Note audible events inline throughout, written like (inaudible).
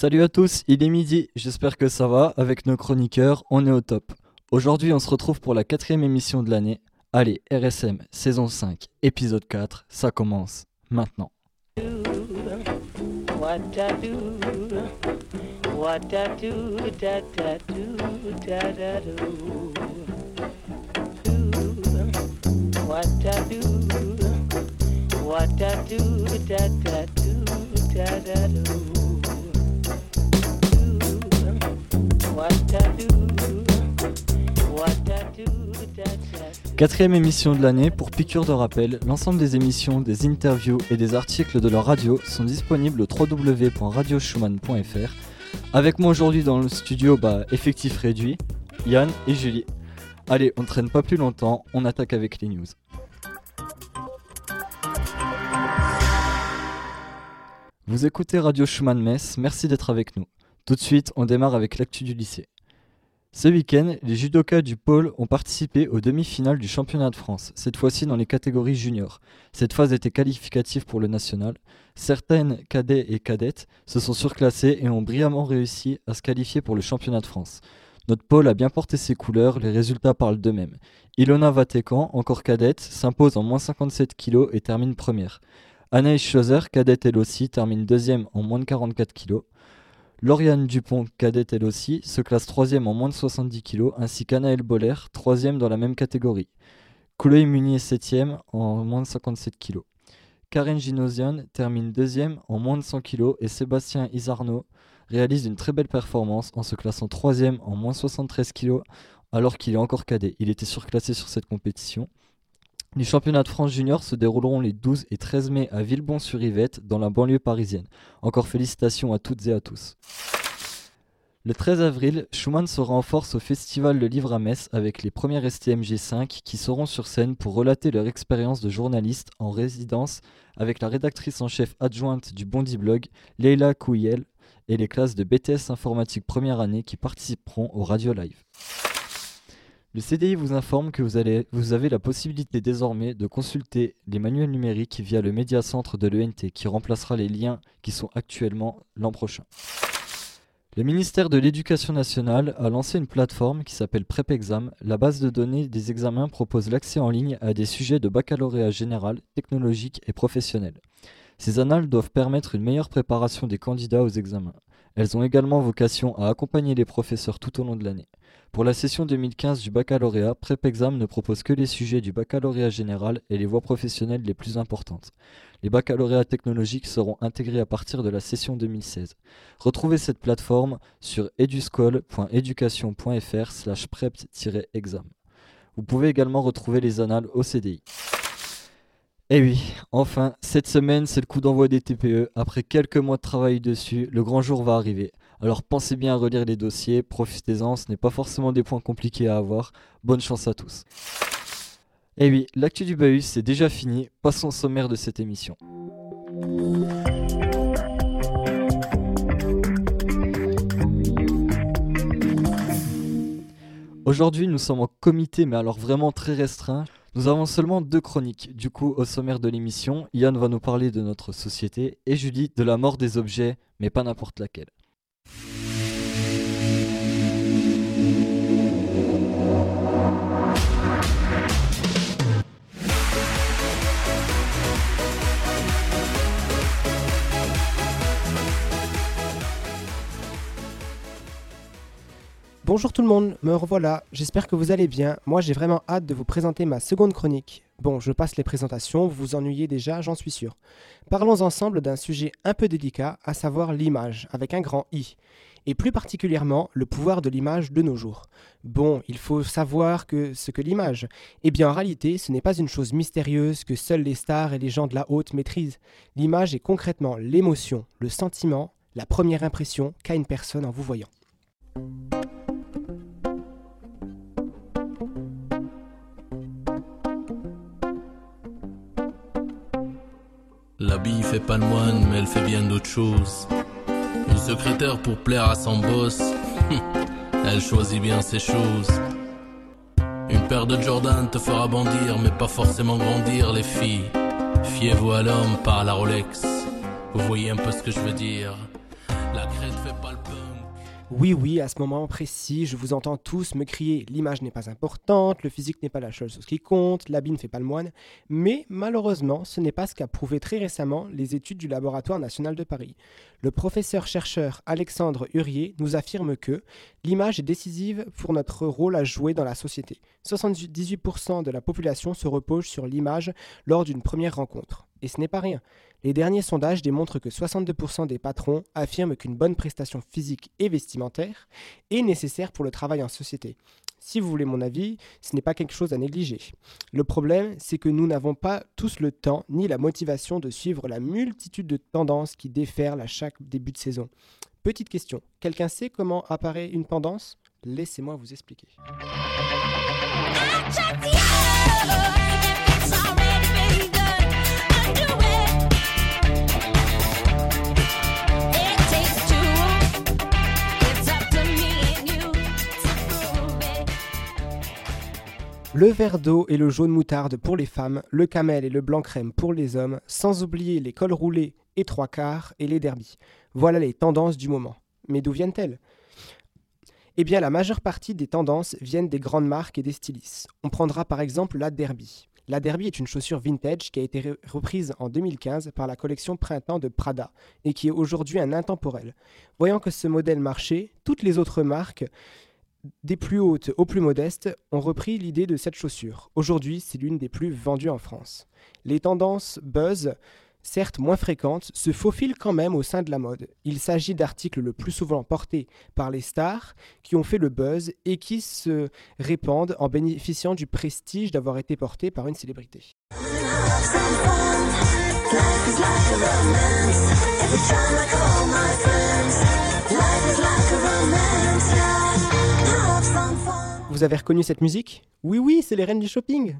Salut à tous, il est midi, j'espère que ça va. Avec nos chroniqueurs, on est au top. Aujourd'hui, on se retrouve pour la quatrième émission de l'année. Allez, RSM, saison 5, épisode 4, ça commence maintenant. Quatrième émission de l'année, pour piqûre de rappel, l'ensemble des émissions, des interviews et des articles de leur radio sont disponibles au www.radioschumann.fr. Avec moi aujourd'hui dans le studio, bah, effectif réduit, Yann et Julie. Allez, on ne traîne pas plus longtemps, on attaque avec les news. Vous écoutez Radio Schumann Metz, merci d'être avec nous. Tout de suite, on démarre avec l'actu du lycée. Ce week-end, les judokas du pôle ont participé aux demi-finales du championnat de France, cette fois-ci dans les catégories juniors. Cette phase était qualificative pour le national. Certaines cadets et cadettes se sont surclassés et ont brillamment réussi à se qualifier pour le championnat de France. Notre pôle a bien porté ses couleurs, les résultats parlent d'eux-mêmes. Ilona Vatekan, encore cadette, s'impose en moins 57 kg et termine première. Anaïs Schoser, cadette elle aussi, termine deuxième en moins de 44 kg. Lauriane Dupont, cadette elle aussi, se classe troisième en moins de 70 kg, ainsi qu'Anaël Boller, troisième dans la même catégorie. Chloé Munier, septième en moins de 57 kg. Karen Ginosian termine deuxième en moins de 100 kg et Sébastien Isarno réalise une très belle performance en se classant troisième en moins de 73 kg alors qu'il est encore cadet. Il était surclassé sur cette compétition. Les championnats de France junior se dérouleront les 12 et 13 mai à Villebon-sur-Yvette, dans la banlieue parisienne. Encore félicitations à toutes et à tous. Le 13 avril, Schumann sera en force au Festival de Livre à Metz avec les premières STMG5 qui seront sur scène pour relater leur expérience de journaliste en résidence avec la rédactrice en chef adjointe du Bondi Blog, Leila Kouyel, et les classes de BTS informatique première année qui participeront au Radio Live. Le CDI vous informe que vous, avez la possibilité désormais de consulter les manuels numériques via le médiacentre de l'ENT qui remplacera les liens qui sont actuellement l'an prochain. Le ministère de l'Éducation nationale a lancé une plateforme qui s'appelle PrepExam. La base de données des examens propose l'accès en ligne à des sujets de baccalauréat général, technologique et professionnel. Ces annales doivent permettre une meilleure préparation des candidats aux examens. Elles ont également vocation à accompagner les professeurs tout au long de l'année. Pour la session 2015 du baccalauréat, PrepExam ne propose que les sujets du baccalauréat général et les voies professionnelles les plus importantes. Les baccalauréats technologiques seront intégrés à partir de la session 2016. Retrouvez cette plateforme sur eduscol.education.fr slash prep-exam. Vous pouvez également retrouver les annales au CDI. Et eh oui, enfin, cette semaine, c'est le coup d'envoi des TPE. Après quelques mois de travail dessus, le grand jour va arriver. Alors pensez bien à relire les dossiers, profitez-en, ce n'est pas forcément des points compliqués à avoir. Bonne chance à tous. Et eh oui, l'actu du Bahus, c'est déjà fini. Passons au sommaire de cette émission. Aujourd'hui, nous sommes en comité, mais alors vraiment très restreint. Nous avons seulement deux chroniques. Du coup, au sommaire de l'émission, Yann va nous parler de notre société et Julie de la mort des objets, mais pas n'importe laquelle. Bonjour tout le monde, me revoilà, j'espère que vous allez bien. Moi j'ai vraiment hâte de vous présenter ma seconde chronique. Bon, je passe les présentations, vous vous ennuyez déjà, j'en suis sûr. Parlons ensemble d'un sujet un peu délicat, à savoir l'image, avec un grand I. Et plus particulièrement, le pouvoir de l'image de nos jours. Bon, il faut savoir que ce que l'image. Eh bien en réalité, ce n'est pas une chose mystérieuse que seuls les stars et les gens de la haute maîtrisent. L'image est concrètement l'émotion, le sentiment, la première impression qu'a une personne en vous voyant. Fait pas le moine, mais elle fait bien d'autres choses. Une secrétaire pour plaire à son boss, (laughs) elle choisit bien ses choses. Une paire de Jordan te fera bondir, mais pas forcément grandir, les filles. Fiez-vous à l'homme, pas à la Rolex. Vous voyez un peu ce que je veux dire. La crête fait pas le. Oui, oui, à ce moment précis, je vous entends tous me crier l'image n'est pas importante, le physique n'est pas la seule chose qui compte, l'habit ne fait pas le moine. Mais malheureusement, ce n'est pas ce qu'a prouvé très récemment les études du Laboratoire national de Paris. Le professeur-chercheur Alexandre Hurier nous affirme que l'image est décisive pour notre rôle à jouer dans la société. 78% de la population se repose sur l'image lors d'une première rencontre. Et ce n'est pas rien. Les derniers sondages démontrent que 62% des patrons affirment qu'une bonne prestation physique et vestimentaire est nécessaire pour le travail en société. Si vous voulez mon avis, ce n'est pas quelque chose à négliger. Le problème, c'est que nous n'avons pas tous le temps ni la motivation de suivre la multitude de tendances qui déferlent à chaque début de saison. Petite question, quelqu'un sait comment apparaît une tendance? Laissez-moi vous expliquer. Le vert d'eau et le jaune moutarde pour les femmes, le camel et le blanc crème pour les hommes, sans oublier les cols roulés et trois quarts et les derbies. Voilà les tendances du moment. Mais d'où viennent-elles? Eh bien, la majeure partie des tendances viennent des grandes marques et des stylistes. On prendra par exemple la Derby. La Derby est une chaussure vintage qui a été reprise en 2015 par la collection Printemps de Prada et qui est aujourd'hui un intemporel. Voyant que ce modèle marchait, toutes les autres marques des plus hautes aux plus modestes ont repris l'idée de cette chaussure. Aujourd'hui, c'est l'une des plus vendues en France. Les tendances buzz, certes moins fréquentes, se faufilent quand même au sein de la mode. Il s'agit d'articles le plus souvent portés par les stars qui ont fait le buzz et qui se répandent en bénéficiant du prestige d'avoir été portés par une célébrité. Vous avez reconnu cette musique Oui, oui, c'est les reines du shopping.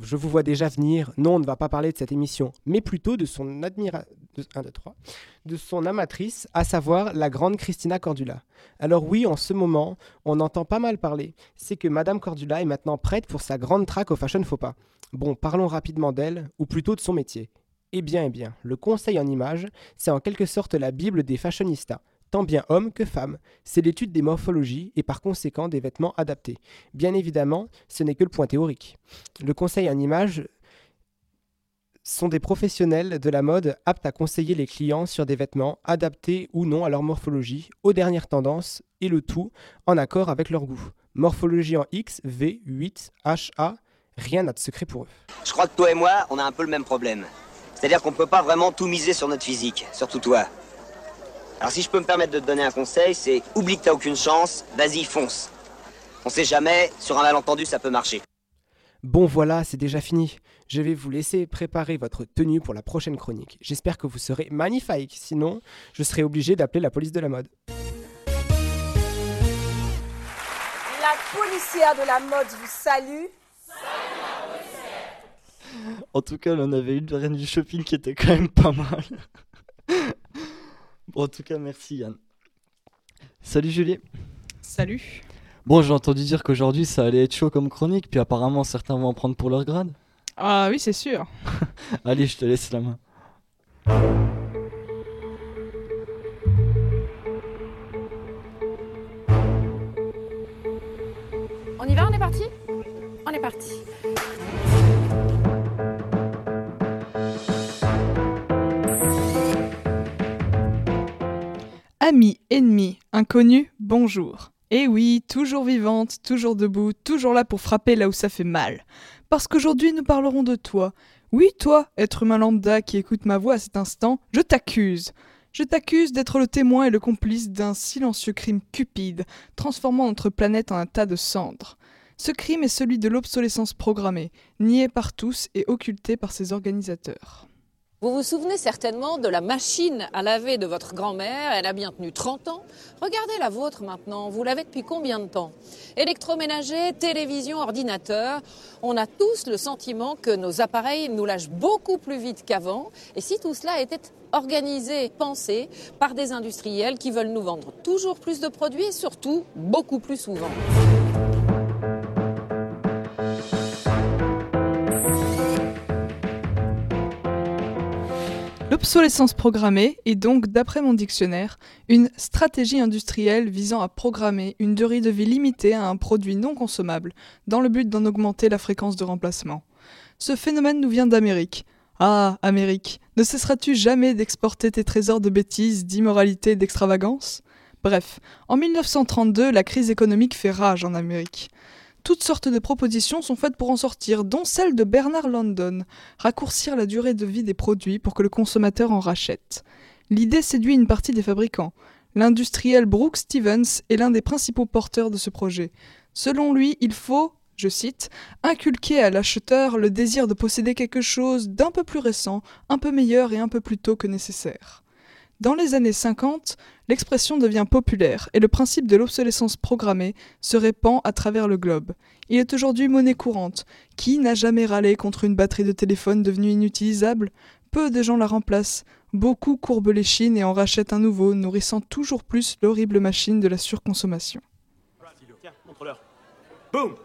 Je vous vois déjà venir. Non, on ne va pas parler de cette émission, mais plutôt de son admira... de... 1, 2, 3, de son amatrice, à savoir la grande Christina Cordula. Alors oui, en ce moment, on entend pas mal parler. C'est que Madame Cordula est maintenant prête pour sa grande traque au Fashion Faux Pas. Bon, parlons rapidement d'elle, ou plutôt de son métier. Eh bien, eh bien, le conseil en image, c'est en quelque sorte la Bible des fashionistas tant bien hommes que femmes. C'est l'étude des morphologies et par conséquent des vêtements adaptés. Bien évidemment, ce n'est que le point théorique. Le conseil en image sont des professionnels de la mode aptes à conseiller les clients sur des vêtements adaptés ou non à leur morphologie, aux dernières tendances, et le tout en accord avec leur goût. Morphologie en X, V, 8, H, A, rien n'a de secret pour eux. Je crois que toi et moi, on a un peu le même problème. C'est-à-dire qu'on ne peut pas vraiment tout miser sur notre physique, surtout toi. Alors si je peux me permettre de te donner un conseil, c'est oublie que t'as aucune chance, vas-y, fonce. On sait jamais, sur un malentendu, ça peut marcher. Bon voilà, c'est déjà fini. Je vais vous laisser préparer votre tenue pour la prochaine chronique. J'espère que vous serez magnifique, sinon je serai obligé d'appeler la police de la mode. La policière de la mode vous salue. En tout cas, on avait une reine du shopping qui était quand même pas mal. Bon, en tout cas, merci Yann. Salut Julie. Salut. Bon, j'ai entendu dire qu'aujourd'hui ça allait être chaud comme chronique, puis apparemment certains vont en prendre pour leur grade. Ah oui, c'est sûr. (laughs) Allez, je te laisse la main. On y va, on est parti? On est parti. Inconnus, bonjour. Et oui, toujours vivante, toujours debout, toujours là pour frapper là où ça fait mal. Parce qu'aujourd'hui nous parlerons de toi. Oui, toi, être humain lambda qui écoute ma voix à cet instant, je t'accuse. Je t'accuse d'être le témoin et le complice d'un silencieux crime cupide, transformant notre planète en un tas de cendres. Ce crime est celui de l'obsolescence programmée, nié par tous et occulté par ses organisateurs. Vous vous souvenez certainement de la machine à laver de votre grand-mère, elle a bien tenu 30 ans. Regardez la vôtre maintenant, vous l'avez depuis combien de temps? Électroménager, télévision, ordinateur, on a tous le sentiment que nos appareils nous lâchent beaucoup plus vite qu'avant. Et si tout cela était organisé, pensé par des industriels qui veulent nous vendre toujours plus de produits et surtout beaucoup plus souvent? L'obsolescence programmée est donc, d'après mon dictionnaire, une stratégie industrielle visant à programmer une durée de vie limitée à un produit non consommable, dans le but d'en augmenter la fréquence de remplacement. Ce phénomène nous vient d'Amérique. Ah, Amérique, ne cesseras-tu jamais d'exporter tes trésors de bêtises, d'immoralité et d'extravagance? Bref, en 1932, la crise économique fait rage en Amérique. Toutes sortes de propositions sont faites pour en sortir, dont celle de Bernard London, raccourcir la durée de vie des produits pour que le consommateur en rachète. L'idée séduit une partie des fabricants. L'industriel Brooks Stevens est l'un des principaux porteurs de ce projet. Selon lui, il faut, je cite, inculquer à l'acheteur le désir de posséder quelque chose d'un peu plus récent, un peu meilleur et un peu plus tôt que nécessaire. Dans les années 50, l'expression devient populaire et le principe de l'obsolescence programmée se répand à travers le globe. Il est aujourd'hui monnaie courante. Qui n'a jamais râlé contre une batterie de téléphone devenue inutilisable? Peu de gens la remplacent. Beaucoup courbent les chines et en rachètent un nouveau, nourrissant toujours plus l'horrible machine de la surconsommation. Tiens, montre-leur. Boum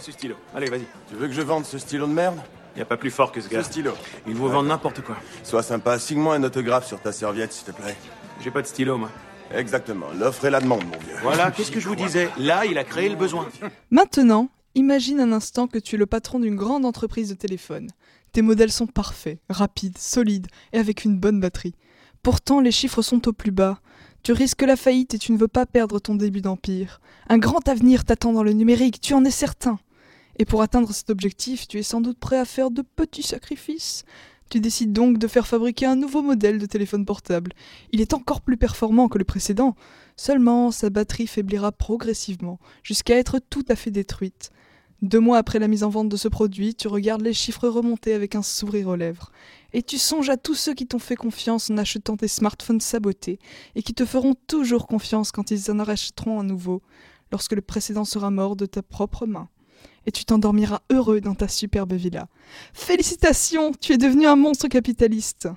ce stylo. Allez, vas-y. Tu veux que je vende ce stylo de merde? Y a pas plus fort que ce gars. Ce stylo. Il vous vend n'importe quoi. Sois sympa, signe-moi un autographe sur ta serviette, s'il te plaît. J'ai pas de stylo, moi. Exactement, l'offre et la demande, mon vieux. Voilà, qu'est-ce que je vous disais? Là, il a créé le besoin. Maintenant, imagine un instant que tu es le patron d'une grande entreprise de téléphone. Tes modèles sont parfaits, rapides, solides et avec une bonne batterie. Pourtant, les chiffres sont au plus bas. Tu risques la faillite et tu ne veux pas perdre ton début d'empire. Un grand avenir t'attend dans le numérique, tu en es certain. Et pour atteindre cet objectif, tu es sans doute prêt à faire de petits sacrifices. Tu décides donc de faire fabriquer un nouveau modèle de téléphone portable. Il est encore plus performant que le précédent. Seulement, sa batterie faiblira progressivement, jusqu'à être tout à fait détruite. Deux mois après la mise en vente de ce produit, tu regardes les chiffres remonter avec un sourire aux lèvres. Et tu songes à tous ceux qui t'ont fait confiance en achetant tes smartphones sabotés, et qui te feront toujours confiance quand ils en rachèteront un nouveau, lorsque le précédent sera mort de ta propre main et tu t'endormiras heureux dans ta superbe villa. Félicitations, tu es devenu un monstre capitaliste.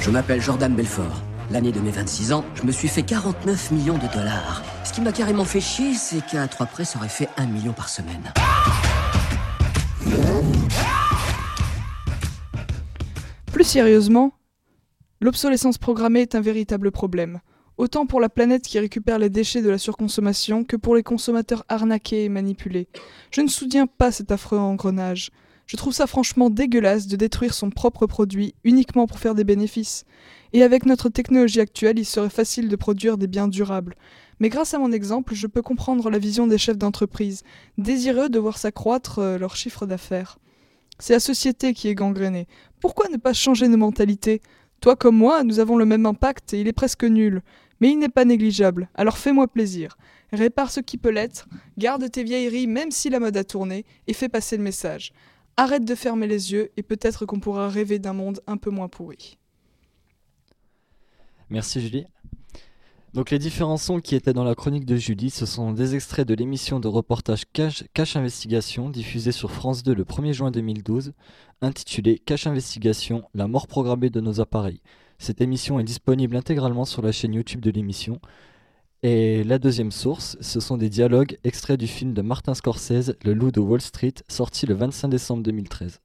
Je m'appelle Jordan Belfort. L'année de mes 26 ans, je me suis fait 49 millions de dollars. Ce qui m'a carrément fait chier, c'est qu'à trois près, ça aurait fait un million par semaine. Plus sérieusement, l'obsolescence programmée est un véritable problème autant pour la planète qui récupère les déchets de la surconsommation que pour les consommateurs arnaqués et manipulés. Je ne soutiens pas cet affreux engrenage. Je trouve ça franchement dégueulasse de détruire son propre produit uniquement pour faire des bénéfices. Et avec notre technologie actuelle, il serait facile de produire des biens durables. Mais grâce à mon exemple, je peux comprendre la vision des chefs d'entreprise, désireux de voir s'accroître euh, leur chiffre d'affaires. C'est la société qui est gangrénée. Pourquoi ne pas changer nos mentalités? Toi comme moi, nous avons le même impact et il est presque nul. Mais il n'est pas négligeable, alors fais-moi plaisir. Répare ce qui peut l'être, garde tes vieilleries même si la mode a tourné, et fais passer le message. Arrête de fermer les yeux, et peut-être qu'on pourra rêver d'un monde un peu moins pourri. Merci Julie. Donc les différents sons qui étaient dans la chronique de Julie, ce sont des extraits de l'émission de reportage Cache, Investigation diffusée sur France 2 le 1er juin 2012, intitulée Cache Investigation, la mort programmée de nos appareils. Cette émission est disponible intégralement sur la chaîne YouTube de l'émission. Et la deuxième source, ce sont des dialogues extraits du film de Martin Scorsese, Le Loup de Wall Street, sorti le 25 décembre 2013.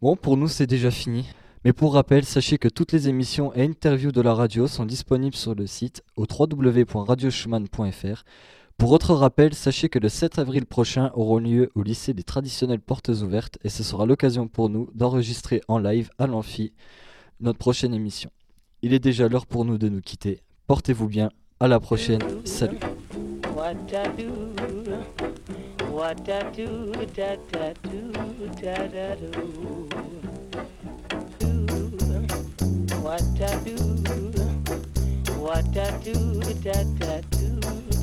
Bon, pour nous, c'est déjà fini. Mais pour rappel, sachez que toutes les émissions et interviews de la radio sont disponibles sur le site au www.radioschumann.fr. Pour autre rappel, sachez que le 7 avril prochain auront lieu au lycée des traditionnelles portes ouvertes et ce sera l'occasion pour nous d'enregistrer en live à l'amphi notre prochaine émission. Il est déjà l'heure pour nous de nous quitter. Portez-vous bien, à la prochaine, salut.